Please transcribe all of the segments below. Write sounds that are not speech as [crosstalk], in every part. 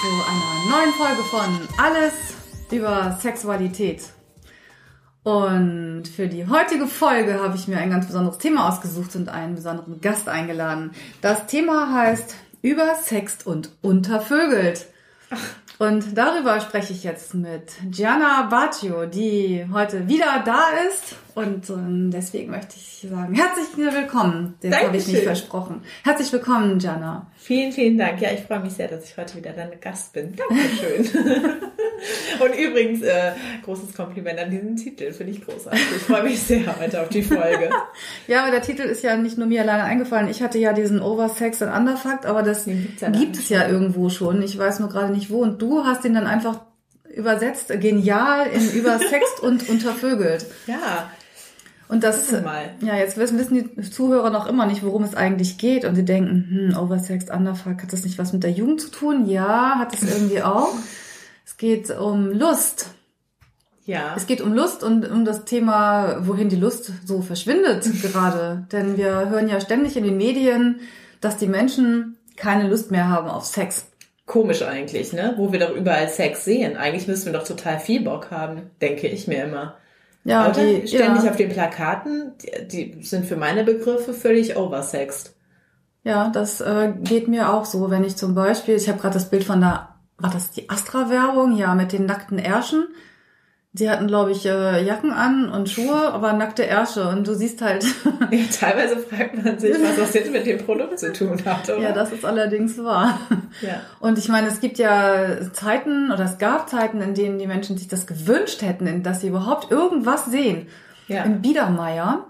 zu einer neuen Folge von Alles über Sexualität. Und für die heutige Folge habe ich mir ein ganz besonderes Thema ausgesucht und einen besonderen Gast eingeladen. Das Thema heißt Übersext und Untervögelt. Und darüber spreche ich jetzt mit Gianna Baggio, die heute wieder da ist. Und ähm, deswegen möchte ich sagen, herzlich willkommen. Das habe ich nicht versprochen. Herzlich willkommen, Gianna. Vielen, vielen Dank. Ja, ich freue mich sehr, dass ich heute wieder deine Gast bin. Dankeschön. [laughs] Und übrigens, äh, großes Kompliment an diesen Titel. Finde ich großartig. Ich freue mich sehr heute auf die Folge. [laughs] ja, aber der Titel ist ja nicht nur mir alleine eingefallen. Ich hatte ja diesen Oversex and Underfucked, aber das ja gibt es ja irgendwo schon. Ich weiß nur gerade nicht wo. Und du hast ihn dann einfach übersetzt, genial in übersext und [laughs] untervögelt. Ja, und das, ja, jetzt wissen, wissen die Zuhörer noch immer nicht, worum es eigentlich geht. Und sie denken, hm, Oversex, Underfuck, hat das nicht was mit der Jugend zu tun? Ja, hat es irgendwie auch. Es geht um Lust. Ja. Es geht um Lust und um das Thema, wohin die Lust so verschwindet [laughs] gerade. Denn wir hören ja ständig in den Medien, dass die Menschen keine Lust mehr haben auf Sex. Komisch eigentlich, ne? Wo wir doch überall Sex sehen. Eigentlich müssen wir doch total viel Bock haben, denke ich mir immer. Ja, Oder? die ständig ja. auf den Plakaten, die, die, sind für meine Begriffe völlig oversexed. Ja, das äh, geht mir auch so, wenn ich zum Beispiel, ich habe gerade das Bild von der, war das die Astra-Werbung, ja, mit den nackten Ärschen. Sie hatten, glaube ich, äh, Jacken an und Schuhe, aber nackte Ärsche. Und du siehst halt. [laughs] ja, teilweise fragt man sich, was das jetzt mit dem Produkt zu tun hat, oder? Ja, das ist allerdings wahr. Ja. Und ich meine, es gibt ja Zeiten oder es gab Zeiten, in denen die Menschen sich das gewünscht hätten, dass sie überhaupt irgendwas sehen. Ja. Im Biedermeier.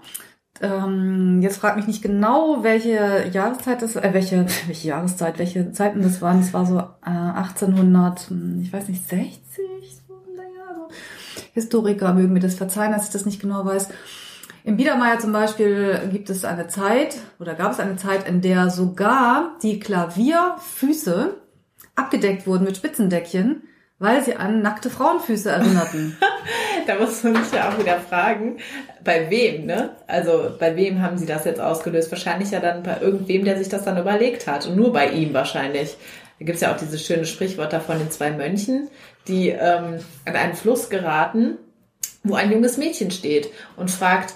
Ähm, jetzt frag mich nicht genau, welche Jahreszeit das, äh, welche, [laughs] welche Jahreszeit, welche Zeiten das waren. Es war so äh, 1800, hm, ich weiß nicht, 60 Historiker mögen mir das verzeihen, dass ich das nicht genau weiß. Im Biedermeier zum Beispiel gibt es eine Zeit oder gab es eine Zeit, in der sogar die Klavierfüße abgedeckt wurden mit Spitzendeckchen, weil sie an nackte Frauenfüße erinnerten. [laughs] da muss man sich ja auch wieder fragen, bei wem, ne? Also bei wem haben sie das jetzt ausgelöst? Wahrscheinlich ja dann bei irgendwem, der sich das dann überlegt hat. Und nur bei ihm wahrscheinlich. Da gibt's ja auch dieses schöne Sprichwort da von den zwei Mönchen, die ähm, an einen Fluss geraten, wo ein junges Mädchen steht und fragt,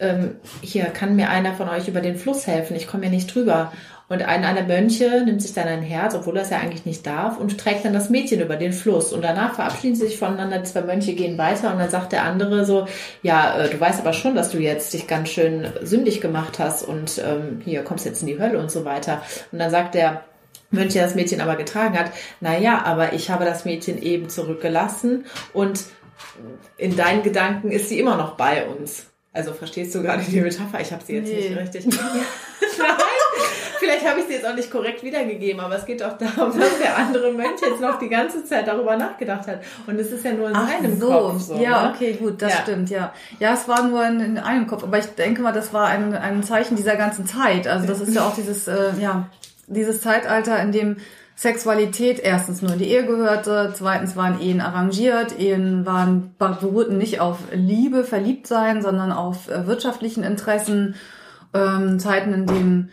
ähm, hier kann mir einer von euch über den Fluss helfen, ich komme hier nicht drüber. Und einer der Mönche nimmt sich dann ein Herz, obwohl er ja eigentlich nicht darf, und trägt dann das Mädchen über den Fluss. Und danach verabschieden sie sich voneinander, zwei Mönche gehen weiter und dann sagt der andere so, ja, äh, du weißt aber schon, dass du jetzt dich ganz schön sündig gemacht hast und ähm, hier kommst jetzt in die Hölle und so weiter. Und dann sagt der Mönche das Mädchen aber getragen hat, na ja, aber ich habe das Mädchen eben zurückgelassen und in deinen Gedanken ist sie immer noch bei uns. Also verstehst du gerade die Metapher? Ich habe sie jetzt nee. nicht richtig. [laughs] Nein, vielleicht habe ich sie jetzt auch nicht korrekt wiedergegeben, aber es geht doch darum, dass der andere Mönch jetzt noch die ganze Zeit darüber nachgedacht hat. Und es ist ja nur in Ach seinem so. Kopf. So, ja, ne? okay, gut, das ja. stimmt, ja. Ja, es war nur in, in, einem Kopf, aber ich denke mal, das war ein, ein Zeichen dieser ganzen Zeit. Also das ist ja auch dieses, äh, ja, dieses Zeitalter, in dem Sexualität erstens nur in die Ehe gehörte, zweitens waren Ehen arrangiert, Ehen waren beruhten nicht auf Liebe, verliebt sein, sondern auf äh, wirtschaftlichen Interessen, ähm, Zeiten, in denen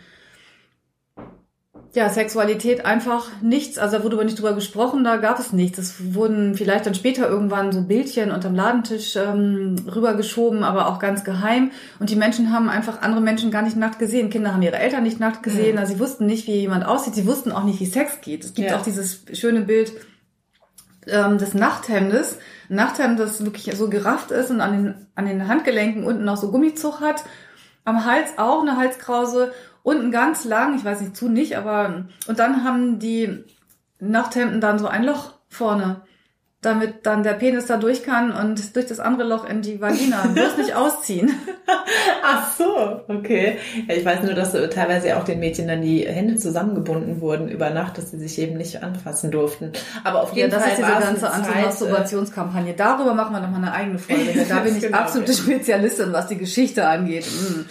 ja, Sexualität einfach nichts, also da wurde aber nicht drüber gesprochen, da gab es nichts. Es wurden vielleicht dann später irgendwann so Bildchen unterm Ladentisch ähm, rübergeschoben, aber auch ganz geheim. Und die Menschen haben einfach andere Menschen gar nicht nackt gesehen. Kinder haben ihre Eltern nicht nackt gesehen, mhm. also sie wussten nicht, wie jemand aussieht, sie wussten auch nicht, wie Sex geht. Es gibt ja. auch dieses schöne Bild ähm, des Nachthemdes. Ein Nachthemd, das wirklich so gerafft ist und an den, an den Handgelenken unten noch so Gummizug hat. Am Hals auch eine Halskrause unten ganz lang, ich weiß nicht, zu nicht, aber und dann haben die Nachthemden dann so ein Loch vorne, damit dann der Penis da durch kann und durch das andere Loch in die Vagina. Bloß nicht [laughs] ausziehen. Ach so, okay. Ja, ich weiß nur, dass teilweise auch den Mädchen dann die Hände zusammengebunden wurden über Nacht, dass sie sich eben nicht anfassen durften. Aber auf jeden ja, das Fall ist diese ganze Anti-Masturbationskampagne. Darüber machen wir nochmal eine eigene Folge. Da bin ich [laughs] genau. absolute Spezialistin, was die Geschichte angeht. Mm.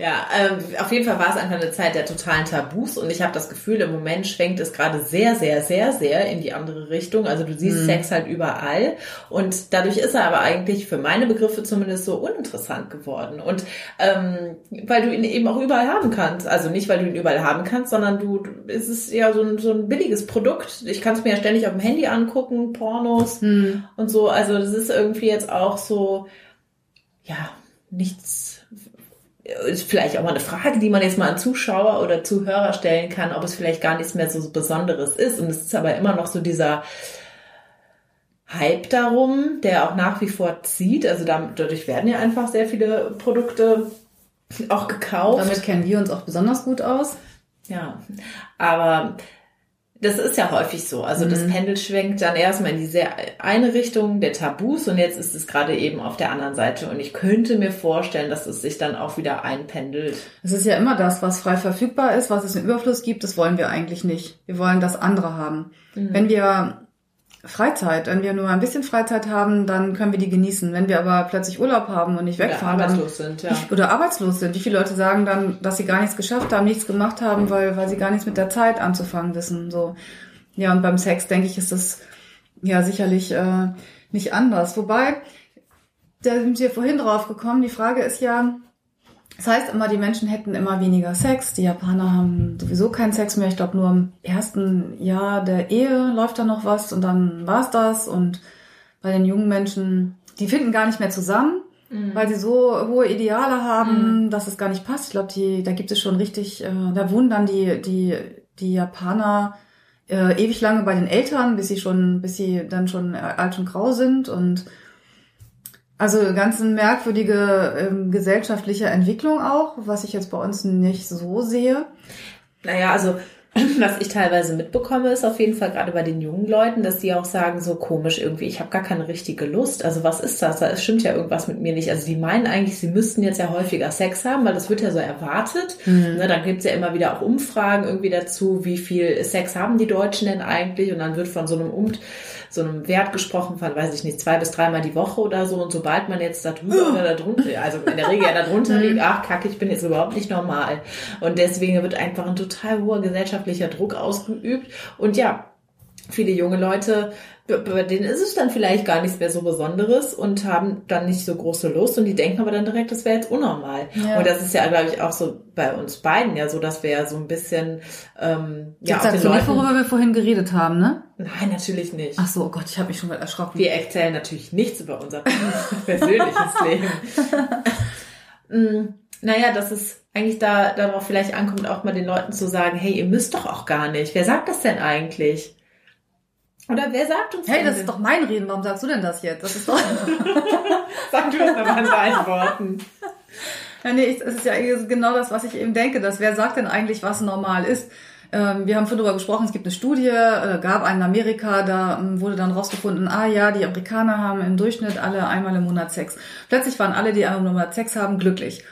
Ja, ähm, auf jeden Fall war es einfach eine Zeit der totalen Tabus und ich habe das Gefühl, im Moment schwenkt es gerade sehr, sehr, sehr, sehr in die andere Richtung. Also du siehst mhm. Sex halt überall und dadurch ist er aber eigentlich für meine Begriffe zumindest so uninteressant geworden. Und ähm, weil du ihn eben auch überall haben kannst. Also nicht, weil du ihn überall haben kannst, sondern du, es ist ja so ein, so ein billiges Produkt. Ich kann es mir ja ständig auf dem Handy angucken, Pornos mhm. und so. Also das ist irgendwie jetzt auch so, ja, nichts ist vielleicht auch mal eine Frage, die man jetzt mal an Zuschauer oder Zuhörer stellen kann, ob es vielleicht gar nichts mehr so Besonderes ist. Und es ist aber immer noch so dieser Hype darum, der auch nach wie vor zieht. Also dadurch werden ja einfach sehr viele Produkte auch gekauft. Damit kennen wir uns auch besonders gut aus. Ja, aber das ist ja häufig so. Also mhm. das Pendel schwenkt dann erstmal in diese eine Richtung der Tabus und jetzt ist es gerade eben auf der anderen Seite. Und ich könnte mir vorstellen, dass es sich dann auch wieder einpendelt. Es ist ja immer das, was frei verfügbar ist, was es im Überfluss gibt, das wollen wir eigentlich nicht. Wir wollen das andere haben. Mhm. Wenn wir Freizeit. Wenn wir nur ein bisschen Freizeit haben, dann können wir die genießen. Wenn wir aber plötzlich Urlaub haben und nicht wegfahren, oder arbeitslos dann, sind, ja. [laughs] oder arbeitslos sind. Wie viele Leute sagen dann, dass sie gar nichts geschafft haben, nichts gemacht haben, weil weil sie gar nichts mit der Zeit anzufangen wissen. So ja und beim Sex denke ich ist das ja sicherlich äh, nicht anders. Wobei da sind wir vorhin drauf gekommen. Die Frage ist ja, das heißt immer, die Menschen hätten immer weniger Sex. Die Japaner haben sowieso keinen Sex mehr. Ich glaube, nur im ersten Jahr der Ehe läuft da noch was und dann war's das. Und bei den jungen Menschen, die finden gar nicht mehr zusammen, mhm. weil sie so hohe Ideale haben, mhm. dass es gar nicht passt. Ich glaube, die, da gibt es schon richtig, äh, da wohnen dann die, die, die Japaner äh, ewig lange bei den Eltern, bis sie schon, bis sie dann schon alt und grau sind und also ganz eine merkwürdige ähm, gesellschaftliche Entwicklung auch, was ich jetzt bei uns nicht so sehe. Naja, also [clears throat] was ich teilweise mitbekomme, ist auf jeden Fall gerade bei den jungen Leuten, dass die auch sagen, so komisch irgendwie, ich habe gar keine richtige Lust. Also was ist das? Da stimmt ja irgendwas mit mir nicht. Also die meinen eigentlich, sie müssten jetzt ja häufiger Sex haben, weil das wird ja so erwartet. Mhm. Ne, dann gibt's ja immer wieder auch Umfragen irgendwie dazu, wie viel Sex haben die Deutschen denn eigentlich? Und dann wird von so einem um so einem Wert gesprochen von, weiß ich nicht, zwei bis dreimal die Woche oder so. Und sobald man jetzt da drüber oder da drunter, also in der Regel ja da drunter mhm. liegt, ach kacke, ich bin jetzt überhaupt nicht normal. Und deswegen wird einfach ein total hoher gesellschaftlicher Druck ausgeübt. Und ja, viele junge Leute bei denen ist es dann vielleicht gar nichts mehr so Besonderes und haben dann nicht so große Lust und die denken aber dann direkt, das wäre jetzt unnormal. Ja. Und das ist ja, glaube ich, auch so bei uns beiden ja so, dass wir ja so ein bisschen ähm, ja auch den Leuten, nicht, worüber wir vorhin geredet haben, ne? Nein, natürlich nicht. Ach so, oh Gott, ich habe mich schon mal erschrocken. Wir erzählen natürlich nichts über unser [laughs] persönliches Leben. [laughs] mm, naja, dass es eigentlich da darauf vielleicht ankommt, auch mal den Leuten zu sagen, hey, ihr müsst doch auch gar nicht. Wer sagt das denn eigentlich? Oder wer sagt uns Hey, das ist doch mein Reden, warum sagst du denn das jetzt? Das ist doch. [laughs] Sag du es aber in deinen Worten. [laughs] Ja, nee, es ist ja genau das, was ich eben denke, dass wer sagt denn eigentlich, was normal ist? Ähm, wir haben schon darüber gesprochen, es gibt eine Studie, äh, gab einen in Amerika, da ähm, wurde dann rausgefunden, ah ja, die Amerikaner haben im Durchschnitt alle einmal im Monat Sex. Plötzlich waren alle, die einmal im Monat Sex haben, glücklich.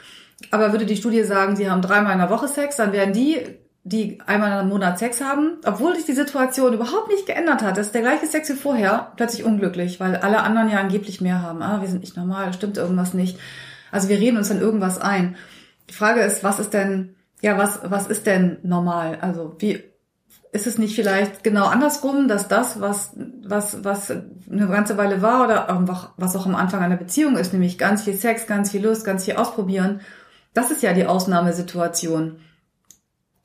Aber würde die Studie sagen, sie haben dreimal in der Woche Sex, dann wären die die einmal im Monat Sex haben, obwohl sich die Situation überhaupt nicht geändert hat. Das ist der gleiche Sex wie vorher, plötzlich unglücklich, weil alle anderen ja angeblich mehr haben. Ah, wir sind nicht normal, stimmt irgendwas nicht. Also wir reden uns dann irgendwas ein. Die Frage ist, was ist denn, ja, was, was ist denn normal? Also wie, ist es nicht vielleicht genau andersrum, dass das, was, was, was eine ganze Weile war oder einfach, was auch am Anfang einer Beziehung ist, nämlich ganz viel Sex, ganz viel Lust, ganz viel ausprobieren, das ist ja die Ausnahmesituation.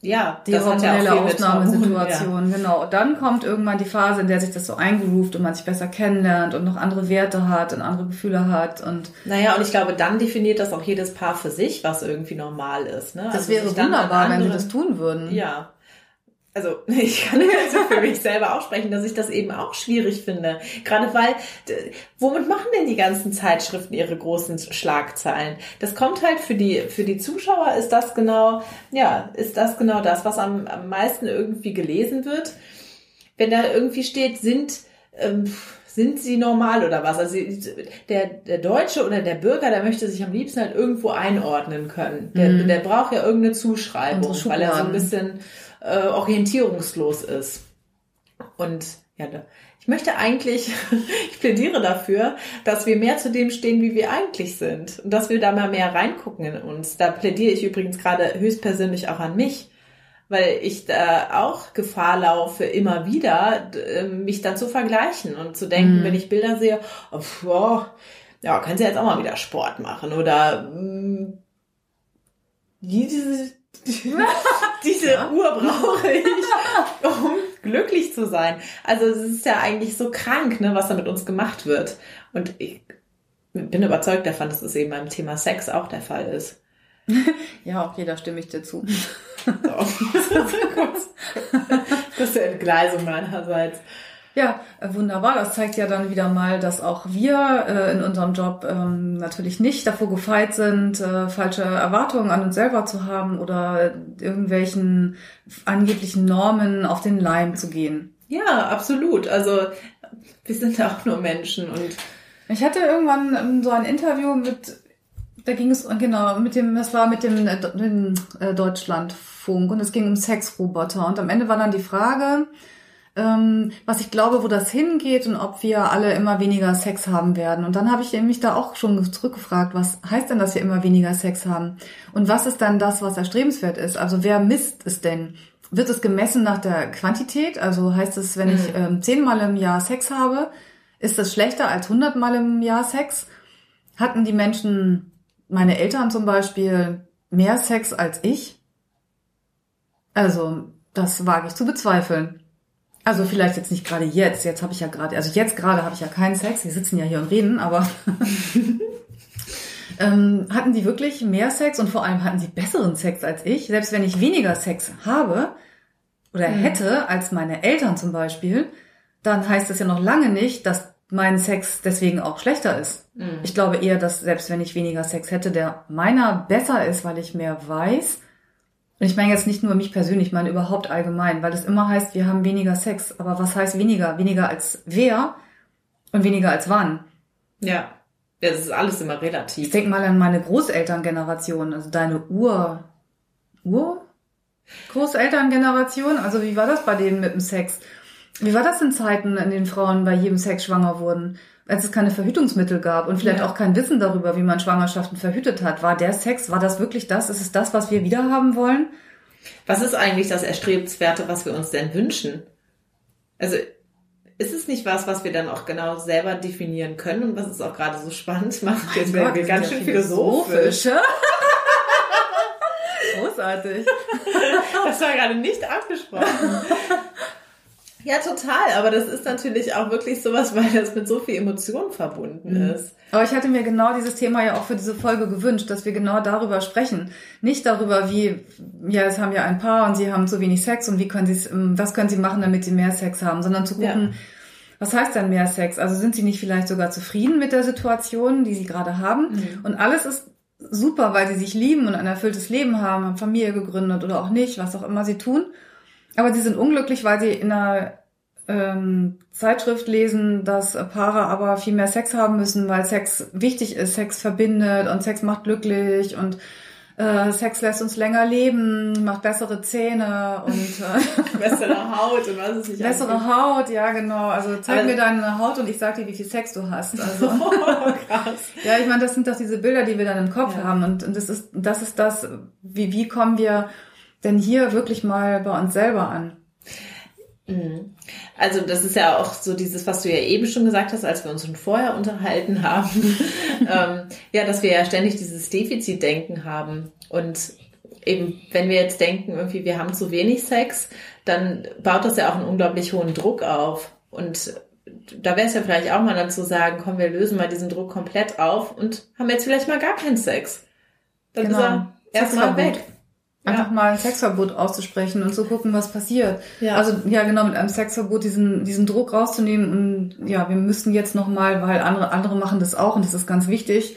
Ja, die hormonelle ja Ausnahmesituation, ja. genau. Und dann kommt irgendwann die Phase, in der sich das so eingeruft und man sich besser kennenlernt und noch andere Werte hat und andere Gefühle hat und. Naja, und ich glaube, dann definiert das auch jedes Paar für sich, was irgendwie normal ist. Ne? Das also wäre wunderbar, wenn sie das tun würden. Ja also [laughs] ich kann also für mich selber auch sprechen, dass ich das eben auch schwierig finde. Gerade weil, womit machen denn die ganzen Zeitschriften ihre großen Schlagzeilen? Das kommt halt für die, für die Zuschauer ist das genau, ja, ist das genau das, was am, am meisten irgendwie gelesen wird. Wenn da irgendwie steht, sind, ähm, sind sie normal oder was? Also der, der Deutsche oder der Bürger, der möchte sich am liebsten halt irgendwo einordnen können. Der, mhm. der braucht ja irgendeine Zuschreibung, weil er so ein bisschen äh, orientierungslos ist. Und Ja, ich möchte eigentlich, [laughs] ich plädiere dafür, dass wir mehr zu dem stehen, wie wir eigentlich sind. Und dass wir da mal mehr reingucken in uns. Da plädiere ich übrigens gerade höchstpersönlich auch an mich. Weil ich da auch Gefahr laufe, immer wieder ähm, mich dann zu vergleichen und zu denken, mhm. wenn ich Bilder sehe, oh, oh, ja, können Sie jetzt auch mal wieder Sport machen oder mh, mm, diese, [laughs] diese ja. Uhr brauche ich, um glücklich zu sein. Also es ist ja eigentlich so krank, ne, was da mit uns gemacht wird. Und ich bin überzeugt davon, dass es eben beim Thema Sex auch der Fall ist. [laughs] ja, auch jeder stimme ich dir zu. [laughs] das ist eine Entgleisung meinerseits. Ja, wunderbar. Das zeigt ja dann wieder mal, dass auch wir äh, in unserem Job ähm, natürlich nicht davor gefeit sind, äh, falsche Erwartungen an uns selber zu haben oder irgendwelchen angeblichen Normen auf den Leim zu gehen. Ja, absolut. Also wir sind auch nur Menschen und ich hatte irgendwann ähm, so ein Interview mit, da ging es genau mit dem, das war mit dem, äh, dem äh, Deutschlandfunk und es ging um Sexroboter und am Ende war dann die Frage ähm, was ich glaube, wo das hingeht und ob wir alle immer weniger Sex haben werden. Und dann habe ich mich da auch schon zurückgefragt, was heißt denn, dass wir immer weniger Sex haben? Und was ist dann das, was erstrebenswert ist? Also wer misst es denn? Wird es gemessen nach der Quantität? Also heißt es, wenn mhm. ich ähm, zehnmal im Jahr Sex habe, ist das schlechter als hundertmal im Jahr Sex? Hatten die Menschen, meine Eltern zum Beispiel, mehr Sex als ich? Also, das wage ich zu bezweifeln. Also vielleicht jetzt nicht gerade jetzt. Jetzt habe ich ja gerade, also jetzt gerade habe ich ja keinen Sex. Wir sitzen ja hier und reden, aber [laughs] ähm, hatten die wirklich mehr Sex und vor allem hatten sie besseren Sex als ich. Selbst wenn ich weniger Sex habe oder mhm. hätte als meine Eltern zum Beispiel, dann heißt das ja noch lange nicht, dass mein Sex deswegen auch schlechter ist. Mhm. Ich glaube eher, dass selbst wenn ich weniger Sex hätte, der meiner besser ist, weil ich mehr weiß und ich meine jetzt nicht nur mich persönlich, ich meine überhaupt allgemein, weil es immer heißt, wir haben weniger Sex. Aber was heißt weniger? Weniger als wer und weniger als wann? Ja. Das ist alles immer relativ. Ich denke mal an meine Großelterngeneration, also deine Ur, Ur? Großelterngeneration? Also wie war das bei denen mit dem Sex? Wie war das in Zeiten, in denen Frauen bei jedem Sex schwanger wurden? Als es keine Verhütungsmittel gab und vielleicht ja. auch kein Wissen darüber, wie man Schwangerschaften verhütet hat. War der Sex, war das wirklich das? Ist es das, was wir wieder haben wollen? Was ist eigentlich das Erstrebenswerte, was wir uns denn wünschen? Also ist es nicht was, was wir dann auch genau selber definieren können und was es auch gerade so spannend [laughs] macht? Jetzt werden wir ganz schön philosophisch. [laughs] Großartig. Das war gerade nicht abgesprochen. [laughs] Ja, total. Aber das ist natürlich auch wirklich sowas, weil das mit so viel Emotionen verbunden mhm. ist. Aber ich hatte mir genau dieses Thema ja auch für diese Folge gewünscht, dass wir genau darüber sprechen. Nicht darüber, wie, ja, es haben ja ein Paar und sie haben zu wenig Sex und wie können sie es, ähm, was können sie machen, damit sie mehr Sex haben, sondern zu gucken, ja. was heißt denn mehr Sex? Also sind sie nicht vielleicht sogar zufrieden mit der Situation, die sie gerade haben? Mhm. Und alles ist super, weil sie sich lieben und ein erfülltes Leben haben, haben Familie gegründet oder auch nicht, was auch immer sie tun. Aber sie sind unglücklich, weil sie in einer ähm, Zeitschrift lesen, dass Paare aber viel mehr Sex haben müssen, weil Sex wichtig ist, Sex verbindet und Sex macht glücklich und äh, Sex lässt uns länger leben, macht bessere Zähne und äh, [laughs] bessere Haut und was ist nicht Bessere angeht. Haut, ja genau. Also zeig also, mir deine Haut und ich sag dir, wie viel Sex du hast. Also [laughs] oh, krass. ja, ich meine, das sind doch diese Bilder, die wir dann im Kopf ja. haben und, und das ist das ist das, wie wie kommen wir denn hier wirklich mal bei uns selber an? Mhm. Also das ist ja auch so dieses, was du ja eben schon gesagt hast, als wir uns schon vorher unterhalten haben, [laughs] ähm, ja, dass wir ja ständig dieses Defizitdenken haben und eben, wenn wir jetzt denken, irgendwie wir haben zu wenig Sex, dann baut das ja auch einen unglaublich hohen Druck auf und da wäre es ja vielleicht auch mal dann zu sagen, komm, wir lösen mal diesen Druck komplett auf und haben jetzt vielleicht mal gar keinen Sex. Dann genau. ist er erstmal weg. Einfach ja. mal ein Sexverbot auszusprechen und zu gucken, was passiert. Ja. Also ja, genau, mit einem Sexverbot diesen, diesen Druck rauszunehmen und ja, wir müssen jetzt nochmal, weil andere, andere machen das auch und das ist ganz wichtig.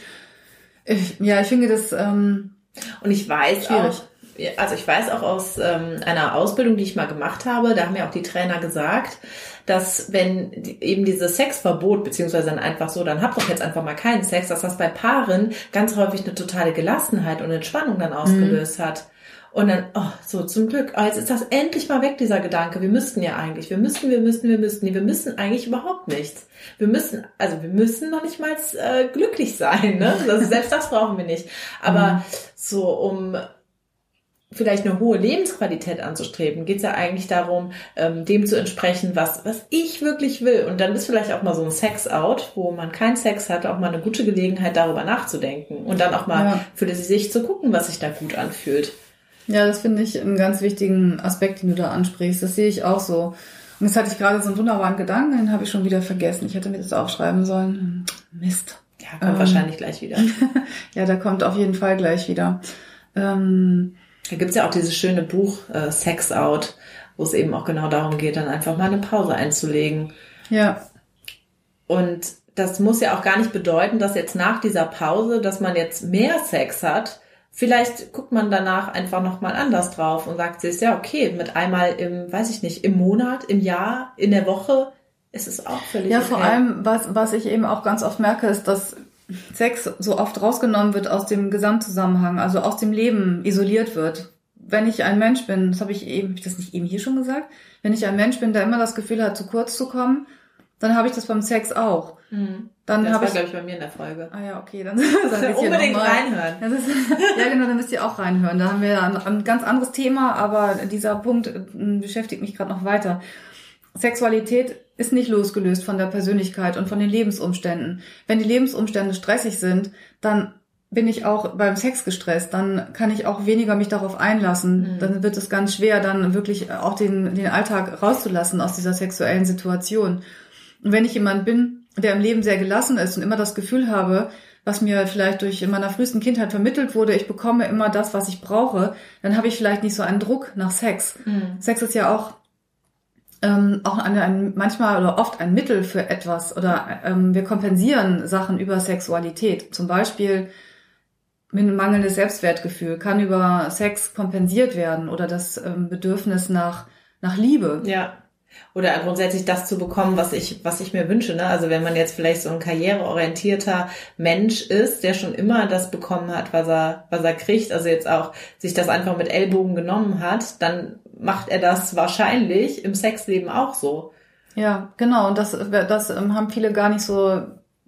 Ich, ja, ich finde das ähm, Und ich weiß schwierig. auch, also ich weiß auch aus ähm, einer Ausbildung, die ich mal gemacht habe, da haben mir auch die Trainer gesagt, dass wenn eben dieses Sexverbot, beziehungsweise dann einfach so, dann habt doch jetzt einfach mal keinen Sex, dass das bei Paaren ganz häufig eine totale Gelassenheit und Entspannung dann ausgelöst mhm. hat. Und dann, oh, so zum Glück, oh, jetzt ist das endlich mal weg, dieser Gedanke. Wir müssten ja eigentlich, wir müssten, wir müssten, wir müssten, nee, wir müssen eigentlich überhaupt nichts. Wir müssen, also wir müssen noch nicht mal äh, glücklich sein, ne? [laughs] Also selbst das brauchen wir nicht. Aber mhm. so um vielleicht eine hohe Lebensqualität anzustreben, geht es ja eigentlich darum, ähm, dem zu entsprechen, was, was ich wirklich will. Und dann ist vielleicht auch mal so ein Sex-out, wo man keinen Sex hat, auch mal eine gute Gelegenheit, darüber nachzudenken. Und dann auch mal ja. für sich zu gucken, was sich da gut anfühlt. Ja, das finde ich einen ganz wichtigen Aspekt, den du da ansprichst. Das sehe ich auch so. Und jetzt hatte ich gerade so einen wunderbaren Gedanken, den habe ich schon wieder vergessen. Ich hätte mir das aufschreiben sollen. Mist. Ja, kommt ähm, wahrscheinlich gleich wieder. [laughs] ja, der kommt auf jeden Fall gleich wieder. Ähm, da gibt's ja auch dieses schöne Buch äh, Sex Out, wo es eben auch genau darum geht, dann einfach mal eine Pause einzulegen. Ja. Und das muss ja auch gar nicht bedeuten, dass jetzt nach dieser Pause, dass man jetzt mehr Sex hat. Vielleicht guckt man danach einfach nochmal anders drauf und sagt sich, ja, okay, mit einmal im, weiß ich nicht, im Monat, im Jahr, in der Woche, ist es auch völlig Ja, okay. vor allem, was, was ich eben auch ganz oft merke, ist, dass Sex so oft rausgenommen wird aus dem Gesamtzusammenhang, also aus dem Leben isoliert wird. Wenn ich ein Mensch bin, das habe ich eben, habe ich das nicht eben hier schon gesagt? Wenn ich ein Mensch bin, der immer das Gefühl hat, zu kurz zu kommen, dann habe ich das beim Sex auch. Mhm. Dann das war, ich, glaube ich, bei mir in der Folge. Ah ja, okay, dann [laughs] sage ich unbedingt reinhören. Ist, ja, genau, dann müsst ihr auch reinhören. Da haben wir ein, ein ganz anderes Thema, aber dieser Punkt äh, beschäftigt mich gerade noch weiter. Sexualität ist nicht losgelöst von der Persönlichkeit und von den Lebensumständen. Wenn die Lebensumstände stressig sind, dann bin ich auch beim Sex gestresst, dann kann ich auch weniger mich darauf einlassen. Mhm. Dann wird es ganz schwer, dann wirklich auch den, den Alltag rauszulassen aus dieser sexuellen Situation. Und wenn ich jemand bin, der im Leben sehr gelassen ist und immer das Gefühl habe, was mir vielleicht durch in meiner frühesten Kindheit vermittelt wurde, ich bekomme immer das, was ich brauche, dann habe ich vielleicht nicht so einen Druck nach Sex. Mhm. Sex ist ja auch ähm, auch ein, ein, manchmal oder oft ein Mittel für etwas oder ähm, wir kompensieren Sachen über Sexualität. Zum Beispiel ein mangelndes Selbstwertgefühl kann über Sex kompensiert werden oder das ähm, Bedürfnis nach, nach Liebe. Ja. Oder grundsätzlich das zu bekommen, was ich, was ich mir wünsche. Ne? Also wenn man jetzt vielleicht so ein karriereorientierter Mensch ist, der schon immer das bekommen hat, was er, was er kriegt, also jetzt auch sich das einfach mit Ellbogen genommen hat, dann macht er das wahrscheinlich im Sexleben auch so. Ja, genau. Und das, das ähm, haben viele gar nicht so,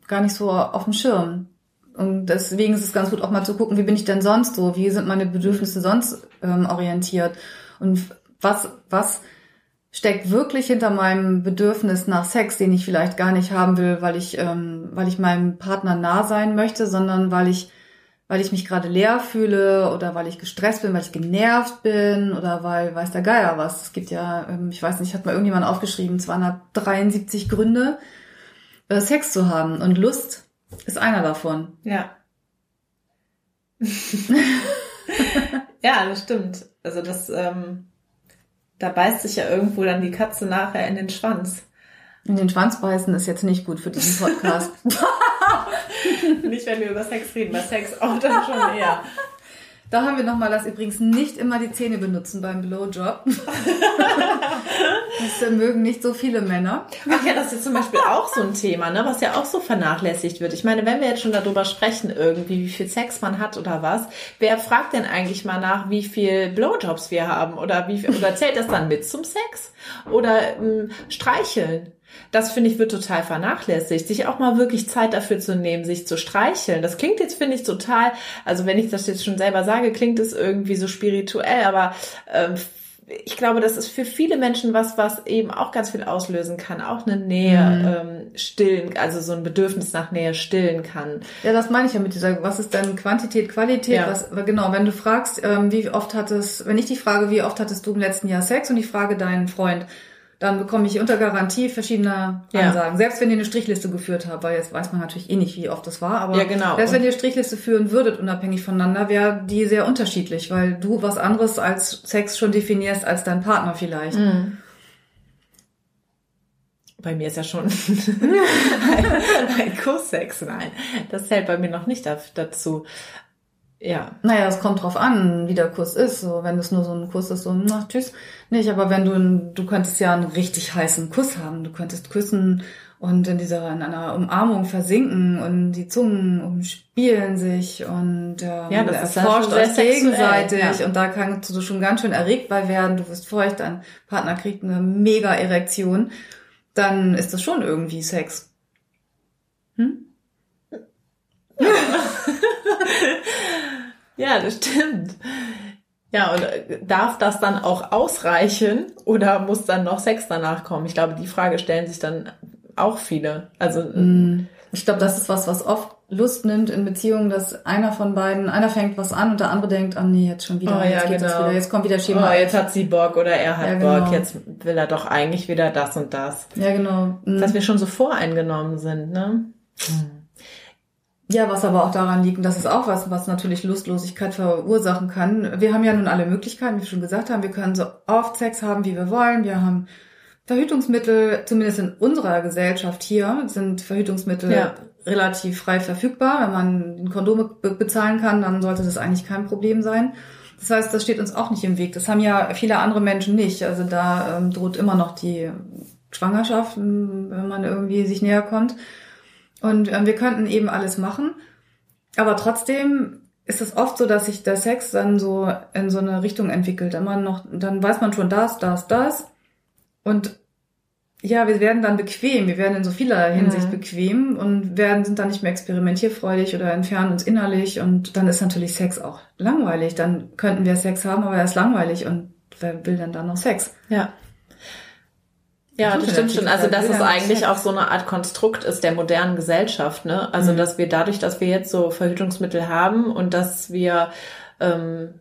gar nicht so auf dem Schirm. Und deswegen ist es ganz gut auch mal zu gucken, wie bin ich denn sonst so? Wie sind meine Bedürfnisse sonst ähm, orientiert? Und was, was steckt wirklich hinter meinem Bedürfnis nach Sex, den ich vielleicht gar nicht haben will, weil ich, ähm, weil ich meinem Partner nah sein möchte, sondern weil ich weil ich mich gerade leer fühle oder weil ich gestresst bin, weil ich genervt bin oder weil weiß der Geier was. Es gibt ja, ähm, ich weiß nicht, hat mal irgendjemand aufgeschrieben, 273 Gründe, äh, Sex zu haben. Und Lust ist einer davon. Ja. [laughs] ja, das stimmt. Also das, ähm, da beißt sich ja irgendwo dann die Katze nachher in den Schwanz. In den Schwanz beißen ist jetzt nicht gut für diesen Podcast. [laughs] nicht, wenn wir über Sex reden, bei Sex auch dann schon eher. Da haben wir nochmal, dass übrigens nicht immer die Zähne benutzen beim Blowjob. [laughs] das mögen nicht so viele Männer. Ach ja, das ist zum Beispiel auch so ein Thema, ne, was ja auch so vernachlässigt wird. Ich meine, wenn wir jetzt schon darüber sprechen, irgendwie, wie viel Sex man hat oder was, wer fragt denn eigentlich mal nach, wie viel Blowjobs wir haben? Oder wie viel, oder zählt das dann mit zum Sex? Oder ähm, streicheln? Das finde ich wird total vernachlässigt, sich auch mal wirklich Zeit dafür zu nehmen, sich zu streicheln. Das klingt jetzt finde ich total, also wenn ich das jetzt schon selber sage, klingt es irgendwie so spirituell, aber ähm, ich glaube, das ist für viele Menschen was, was eben auch ganz viel auslösen kann, auch eine Nähe mhm. ähm, stillen, also so ein Bedürfnis nach Nähe stillen kann. Ja, das meine ich ja mit dieser, was ist denn Quantität, Qualität? Ja. Was, genau, wenn du fragst, ähm, wie oft hattest, wenn ich dich frage, wie oft hattest du im letzten Jahr Sex und ich frage deinen Freund, dann bekomme ich unter Garantie verschiedene Ansagen. Ja. Selbst wenn ihr eine Strichliste geführt habt, weil jetzt weiß man natürlich eh nicht, wie oft das war, aber ja, genau. selbst wenn ihr Strichliste führen würdet, unabhängig voneinander, wäre die sehr unterschiedlich, weil du was anderes als Sex schon definierst als dein Partner vielleicht. Mhm. Bei mir ist ja schon [laughs] [laughs] ein, ein Kusssex, nein. Das zählt bei mir noch nicht dazu. Ja. Naja, es kommt drauf an, wie der Kuss ist. So, wenn es nur so ein Kuss ist, so, na, tschüss. Nicht, aber wenn du, du könntest ja einen richtig heißen Kuss haben. Du könntest küssen und in dieser in einer Umarmung versinken und die Zungen umspielen sich und ähm, Ja, das erforscht euch gegenseitig sexuell, ja. und da kannst du schon ganz schön erregt bei werden. Du wirst feucht, dein Partner kriegt eine mega Erektion, dann ist das schon irgendwie Sex. Hm? [laughs] [laughs] Ja, [laughs] das stimmt. Ja, und äh, darf das dann auch ausreichen oder muss dann noch Sex danach kommen? Ich glaube, die Frage stellen sich dann auch viele. Also Mm. Ich glaube, das ist was, was oft Lust nimmt in Beziehungen, dass einer von beiden, einer fängt was an und der andere denkt, ah nee, jetzt schon wieder, Oh, jetzt ja, geht das genau. wieder, jetzt kommt wieder Schema. oh, jetzt hat sie Bock oder er hat Ja, genau. Bock, jetzt will er doch eigentlich wieder das und das. ja, genau. Mm. Dass wir schon so voreingenommen sind, ne? Ja, was aber auch daran liegt, und das ist auch was, was natürlich Lustlosigkeit verursachen kann. Wir haben ja nun alle Möglichkeiten, wie wir schon gesagt haben. Wir können so oft Sex haben, wie wir wollen. Wir haben Verhütungsmittel, zumindest in unserer Gesellschaft hier, sind Verhütungsmittel Ja. relativ frei verfügbar. Wenn man ein Kondom be bezahlen kann, dann sollte das eigentlich kein Problem sein. Das heißt, das steht uns auch nicht im Weg. Das haben ja viele andere Menschen nicht. Also da ähm, droht immer noch die Schwangerschaft, wenn man irgendwie sich näher kommt. Und ähm, wir könnten eben alles machen. Aber trotzdem ist es oft so, dass sich der Sex dann so in so eine Richtung entwickelt. Immer noch, dann weiß man schon das, das, das. Und ja, wir werden dann bequem. Wir werden in so vieler Hinsicht Mhm. bequem und werden, sind dann nicht mehr experimentierfreudig oder entfernen uns innerlich. Und dann ist natürlich Sex auch langweilig. Dann könnten wir Sex haben, aber er ist langweilig. Und wer will denn dann noch Sex? Ja. Ja, das stimmt schon. Also, dass will es eigentlich auch so eine Art Konstrukt ist der modernen Gesellschaft, ne? Also, Mhm. dass wir dadurch, dass wir jetzt so Verhütungsmittel haben und dass wir ähm,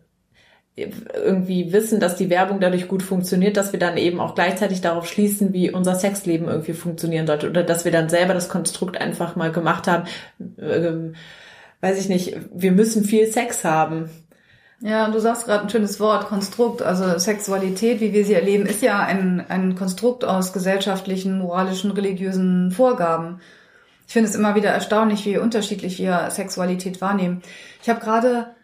irgendwie wissen, dass die Werbung dadurch gut funktioniert, dass wir dann eben auch gleichzeitig darauf schließen, wie unser Sexleben irgendwie funktionieren sollte oder dass wir dann selber das Konstrukt einfach mal gemacht haben, ähm, weiß ich nicht, wir müssen viel Sex haben. Ja, und du sagst gerade ein schönes Wort, Konstrukt. Also Sexualität, wie wir sie erleben, ist ja ein, ein Konstrukt aus gesellschaftlichen, moralischen, religiösen Vorgaben. Ich finde es immer wieder erstaunlich, wie unterschiedlich wir Sexualität wahrnehmen. Ich habe gerade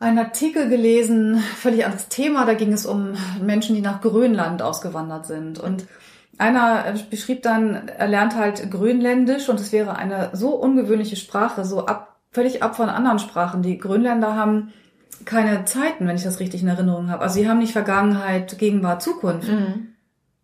einen Artikel gelesen, völlig anderes Thema, da ging es um Menschen, die nach Grönland ausgewandert sind. Und einer beschrieb dann, er lernt halt Grönländisch und es wäre eine so ungewöhnliche Sprache, so ab, völlig ab von anderen Sprachen. Die Grönländer haben keine Zeiten, wenn ich das richtig in Erinnerung habe. Also sie haben nicht Vergangenheit, Gegenwart, Zukunft.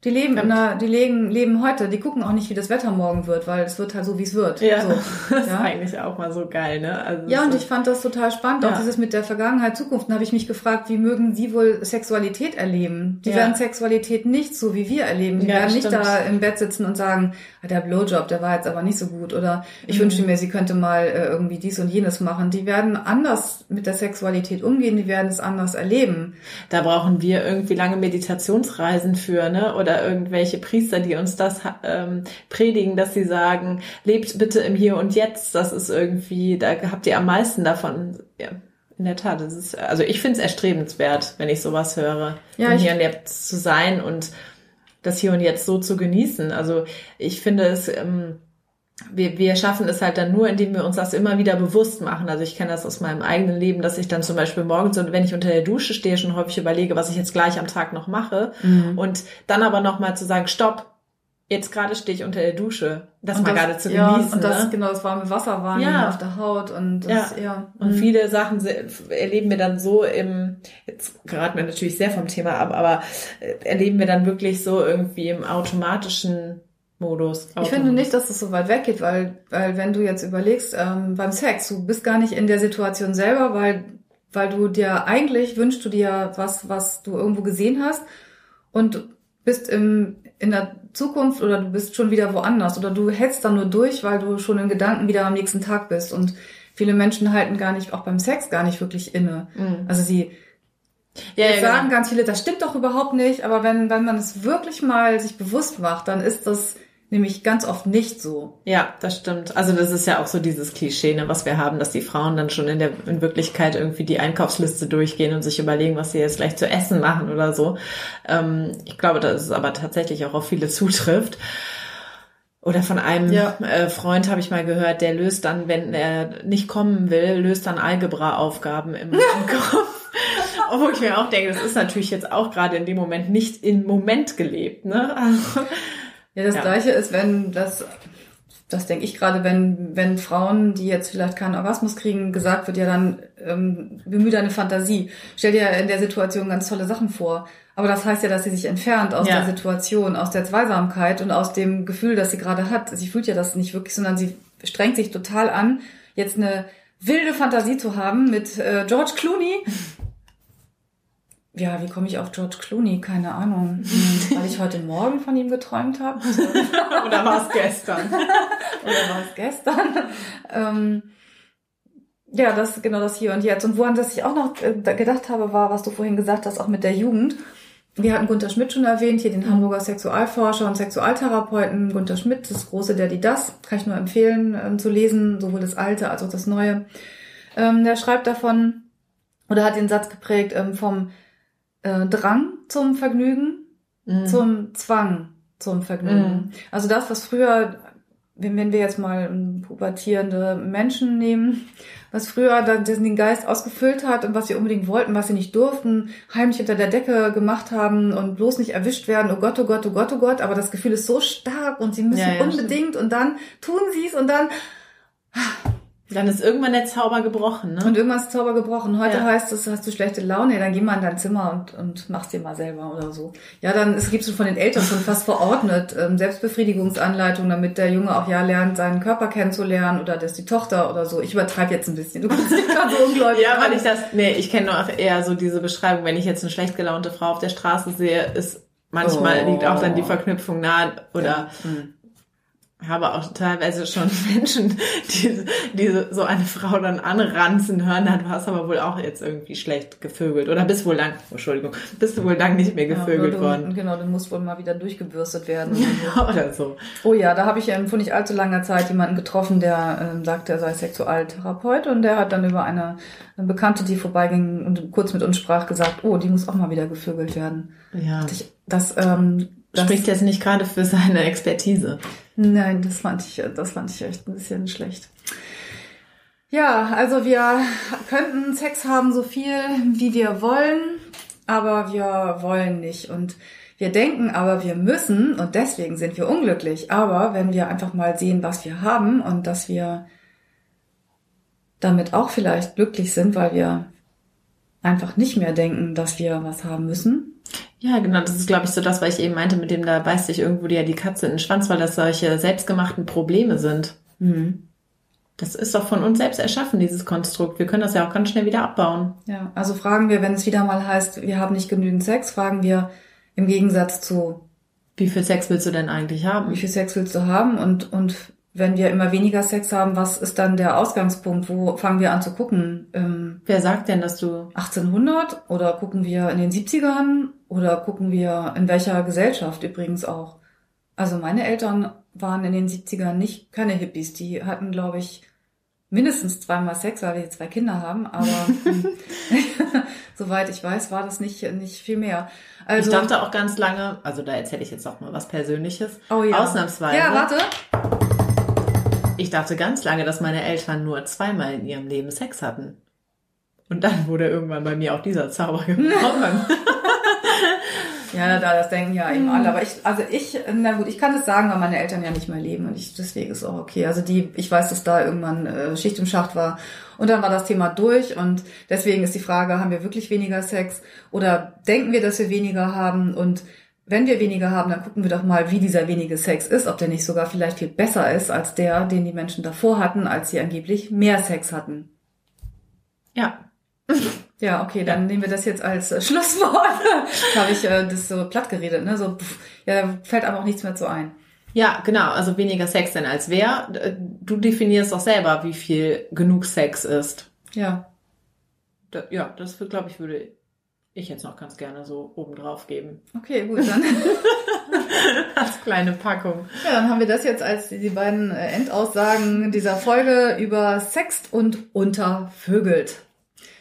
Die leben in einer, die leben, leben heute, die gucken auch nicht, wie das Wetter morgen wird, weil es wird halt so, wie es wird. Ja, So, [laughs] das ist ja. eigentlich auch mal so geil, ne? Also Ja, und ich fand das total spannend, auch Ja. dieses mit der Vergangenheit, Zukunft. Da habe ich mich gefragt, wie mögen Sie wohl Sexualität erleben? Die Ja. werden Sexualität nicht so, wie wir erleben. Die werden nicht stimmt. da im Bett sitzen und sagen, ah, der Blowjob, der war jetzt aber nicht so gut. Oder ich Mhm. wünschte mir, sie könnte mal äh, irgendwie dies und jenes machen. Die werden anders mit der Sexualität umgehen, die werden es anders erleben. Da brauchen wir irgendwie lange Meditationsreisen für, ne? Oder irgendwelche Priester, die uns das ähm, predigen, dass sie sagen, lebt bitte im Hier und Jetzt. Das ist irgendwie, da habt ihr am meisten davon. Ja, in der Tat. Das ist, also ich finde es erstrebenswert, wenn ich sowas höre, Ja, im Hier und Jetzt zu sein und das Hier und Jetzt so zu genießen. Also ich finde es. Ähm, wir, wir schaffen es halt dann nur, indem wir uns das immer wieder bewusst machen. Also ich kenne das aus meinem eigenen Leben, dass ich dann zum Beispiel morgens, und wenn ich unter der Dusche stehe, schon häufig überlege, was ich jetzt gleich am Tag noch mache. Und dann aber nochmal zu sagen, stopp, jetzt gerade stehe ich unter der Dusche. Das Und mal gerade zu ja, genießen. Und das, ne? genau, das warme Wasser wahrnehmen Ja. auf der Haut und das, ja. Und Mhm. viele Sachen erleben wir dann so im, jetzt geraten wir natürlich sehr vom Thema ab, aber äh, erleben wir dann wirklich so irgendwie im automatischen Modus. Ich finde nicht, dass das so weit weggeht, weil, weil wenn du jetzt überlegst, ähm, beim Sex, du bist gar nicht in der Situation selber, weil, weil du dir eigentlich wünschst du dir was, was du irgendwo gesehen hast und bist im, in der Zukunft oder du bist schon wieder woanders oder du hältst dann nur durch, weil du schon in Gedanken wieder am nächsten Tag bist und viele Menschen halten gar nicht, auch beim Sex gar nicht wirklich inne. Mhm. Also sie, Ja, ja, sagen genau. ganz viele, das stimmt doch überhaupt nicht, aber wenn, wenn man es wirklich mal sich bewusst macht, dann ist das nämlich ganz oft nicht so. Ja, das stimmt. Also das ist ja auch so dieses Klischee, ne, was wir haben, dass die Frauen dann schon in der in Wirklichkeit irgendwie die Einkaufsliste durchgehen und sich überlegen, was sie jetzt gleich zu essen machen oder so. Ähm, ich glaube, dass es aber tatsächlich auch auf viele [laughs] zutrifft. Oder von einem Ja. äh, Freund habe ich mal gehört, der löst dann, wenn er nicht kommen will, löst dann Algebra-Aufgaben im, [laughs] Kopf. Obwohl ich mir auch denke, das ist natürlich jetzt auch gerade in dem Moment nicht im Moment gelebt. Ne? Also, Ja, das Ja. gleiche ist, wenn das, das denke ich gerade, wenn, wenn Frauen, die jetzt vielleicht keinen Orgasmus kriegen, gesagt wird, ja dann ähm, bemühe deine Fantasie. Stell dir in der Situation ganz tolle Sachen vor. Aber das heißt ja, dass sie sich entfernt aus Ja. der Situation, aus der Zweisamkeit und aus dem Gefühl, das sie gerade hat. Sie fühlt ja das nicht wirklich, sondern sie strengt sich total an, jetzt eine wilde Fantasie zu haben mit äh, George Clooney. Ja, wie komme ich auf George Clooney? Keine Ahnung. Hm, Weil ich heute Morgen von ihm geträumt habe. [laughs] Oder war es gestern? [laughs] Oder war es gestern? ähm, ja, das genau das hier und jetzt. Und woran das ich auch noch äh, da gedacht habe, war, was du vorhin gesagt hast, auch mit der Jugend. Wir hatten Gunter Schmidt schon erwähnt, hier den Hamburger Sexualforscher und Sexualtherapeuten. Gunter Schmidt, das große Der, die, das, kann ich nur empfehlen ähm, zu lesen, sowohl das Alte als auch das Neue. Ähm, der schreibt davon, oder hat den Satz geprägt, ähm, vom äh, Drang zum Vergnügen Mhm. zum Zwang zum Vergnügen. Mhm. Also das, was früher, wenn, wenn wir jetzt mal pubertierende Menschen nehmen, was früher dann den Geist ausgefüllt hat und was sie unbedingt wollten, was sie nicht durften, heimlich hinter der Decke gemacht haben und bloß nicht erwischt werden, oh Gott, oh Gott, oh Gott, oh Gott, aber das Gefühl ist so stark und sie müssen Ja, ja, unbedingt und dann tun sie es und dann Dann ist irgendwann der Zauber gebrochen, ne? und irgendwann ist Zauber gebrochen. Heute Ja. heißt es, hast du schlechte Laune, ja, dann geh mal in dein Zimmer und, und mach's dir mal selber oder so. Ja, dann es gibt schon von den Eltern schon fast verordnet ähm, Selbstbefriedigungsanleitung, damit der Junge auch ja lernt, seinen Körper kennenzulernen oder dass die Tochter oder so. Ich übertreibe jetzt ein bisschen. Du kannst dich gerade so [laughs] ungläubig Ja, weil ich das, nee, ich kenne nur eher so diese Beschreibung, wenn ich jetzt eine schlecht gelaunte Frau auf der Straße sehe, ist manchmal Oh. liegt auch dann die Verknüpfung nahe oder Hm. Habe auch teilweise schon [laughs] Menschen, die, die so eine Frau dann anranzen hören, na, du hast aber wohl auch jetzt irgendwie schlecht gevögelt oder bist wohl lang, oh, Entschuldigung, bist du wohl lang nicht mehr gevögelt ja, du, worden. Genau, du musst wohl mal wieder durchgebürstet werden. [laughs] Oder so. Oh ja, da habe ich vor nicht allzu langer Zeit jemanden getroffen, der ähm, sagte, er sei Sexualtherapeut und der hat dann über eine, eine Bekannte, die vorbeiging und kurz mit uns sprach, gesagt, oh, die muss auch mal wieder gevögelt werden. Ja. Das, ähm, das, Spricht jetzt nicht gerade für seine Expertise. Nein, das fand ich, das fand ich echt ein bisschen schlecht. Ja, also wir könnten Sex haben so viel, wie wir wollen, aber wir wollen nicht und wir denken aber, wir müssen und deswegen sind wir unglücklich. Aber wenn wir einfach mal sehen, was wir haben und dass wir damit auch vielleicht glücklich sind, weil wir einfach nicht mehr denken, dass wir was haben müssen. Ja, genau, das ist, glaube ich, so das, was ich eben meinte, mit dem da beißt sich irgendwo ja die Katze in den Schwanz, weil das solche selbstgemachten Probleme sind. Mhm. Das ist doch von uns selbst erschaffen, dieses Konstrukt. Wir können das ja auch ganz schnell wieder abbauen. Ja, also fragen wir, wenn es wieder mal heißt, wir haben nicht genügend Sex, fragen wir im Gegensatz zu, Wie viel Sex willst du denn eigentlich haben? wie viel Sex willst du haben? Und, und wenn wir immer weniger Sex haben, was ist dann der Ausgangspunkt? Wo fangen wir an zu gucken? Ähm, Wer sagt denn, dass du 1800 oder gucken wir in den 70ern oder gucken wir in welcher Gesellschaft übrigens auch? Also meine Eltern waren in den 70ern nicht keine Hippies. Die hatten, glaube ich, mindestens zweimal Sex, weil wir zwei Kinder haben, aber [laughs] [laughs] soweit ich weiß, war das nicht, nicht viel mehr. Also, ich dachte auch ganz lange, also da erzähle ich jetzt auch mal was Persönliches. oh ja. Ausnahmsweise. Ja, warte. Ich dachte ganz lange, dass meine Eltern nur zweimal in ihrem Leben Sex hatten. Und dann wurde irgendwann bei mir auch dieser Zauber [laughs] gebrochen. Ja, da das denken ja eben alle. Aber ich, also ich, na gut, ich kann das sagen, weil meine Eltern ja nicht mehr leben und ich, deswegen ist auch okay. Also die, ich weiß, dass da irgendwann äh, Schicht im Schacht war und dann war das Thema durch und deswegen ist die Frage, haben wir wirklich weniger Sex oder denken wir, dass wir weniger haben und wenn wir weniger haben, dann gucken wir doch mal, wie dieser wenige Sex ist, ob der nicht sogar vielleicht viel besser ist als der, den die Menschen davor hatten, als sie angeblich mehr Sex hatten. ja. [laughs] Ja, okay, dann nehmen wir das jetzt als äh, [laughs] Schlusswort. Habe ich äh, das so platt geredet, ne? So, pff, ja, da fällt aber auch nichts mehr zu ein. Ja, genau. Also weniger Sex denn als wer. Du definierst auch selber, wie viel genug Sex ist. Ja. Da, ja, das glaube ich, würde ich jetzt noch ganz gerne so oben drauf geben. Okay, gut, dann. [laughs] Als kleine Packung. ja, dann haben wir das jetzt als die beiden äh, Endaussagen dieser Folge über Sext und untervögelt.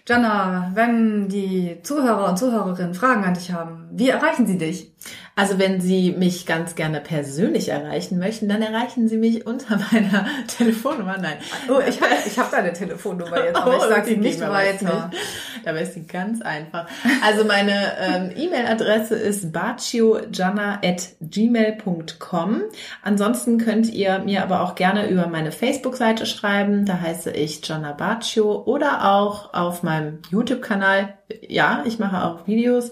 Jana, wenn die Zuhörer und Zuhörerinnen Fragen an dich haben, wie erreichen sie dich? Also wenn Sie mich ganz gerne persönlich erreichen möchten, dann erreichen Sie mich unter [laughs] meiner Telefonnummer. Nein. Oh, ich habe ich hab deine Telefonnummer jetzt, aber [laughs] oh, ich sage sie nicht weiter. Nicht. Dabei ist sie ganz einfach. Also meine ähm, E-Mail-Adresse ist baciojanna.gmail.com. Ansonsten könnt ihr mir aber auch gerne über meine Facebook-Seite schreiben. Da heiße ich Jana Baccio oder auch auf meinem YouTube-Kanal. Ja, ich mache auch Videos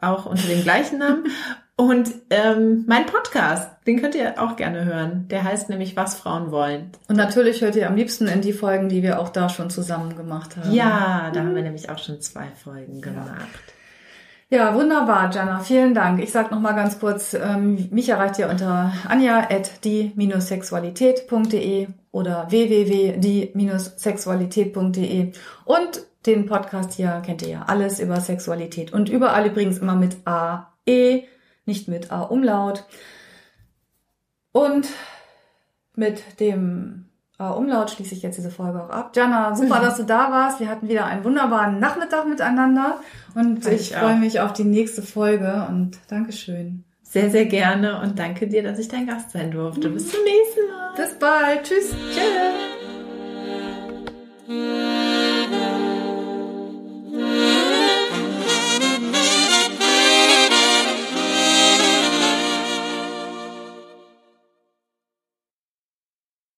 auch unter dem gleichen Namen. [laughs] Und ähm, mein Podcast, den könnt ihr auch gerne hören. Der heißt nämlich Was Frauen wollen. Und natürlich hört ihr am liebsten in die Folgen, die wir auch da schon zusammen gemacht haben. Ja, da mhm. haben wir nämlich auch schon zwei Folgen gemacht. Ja, wunderbar, Jana. Vielen Dank. Ich sage nochmal ganz kurz, ähm, mich erreicht ihr unter anja.die-sexualität.de oder www.die-sexualität.de und den Podcast hier kennt ihr ja alles über Sexualität und überall übrigens immer mit A, E, nicht mit A Umlaut. Und mit dem A Umlaut schließe ich jetzt diese Folge auch ab. Jana, super, [laughs] dass du da warst. Wir hatten wieder einen wunderbaren Nachmittag miteinander und ich, ich freue mich auf die nächste Folge und Dankeschön. Sehr, sehr gerne und danke dir, dass ich dein Gast sein durfte. Bis zum nächsten Mal. Bis bald. Tschüss. Tschüss.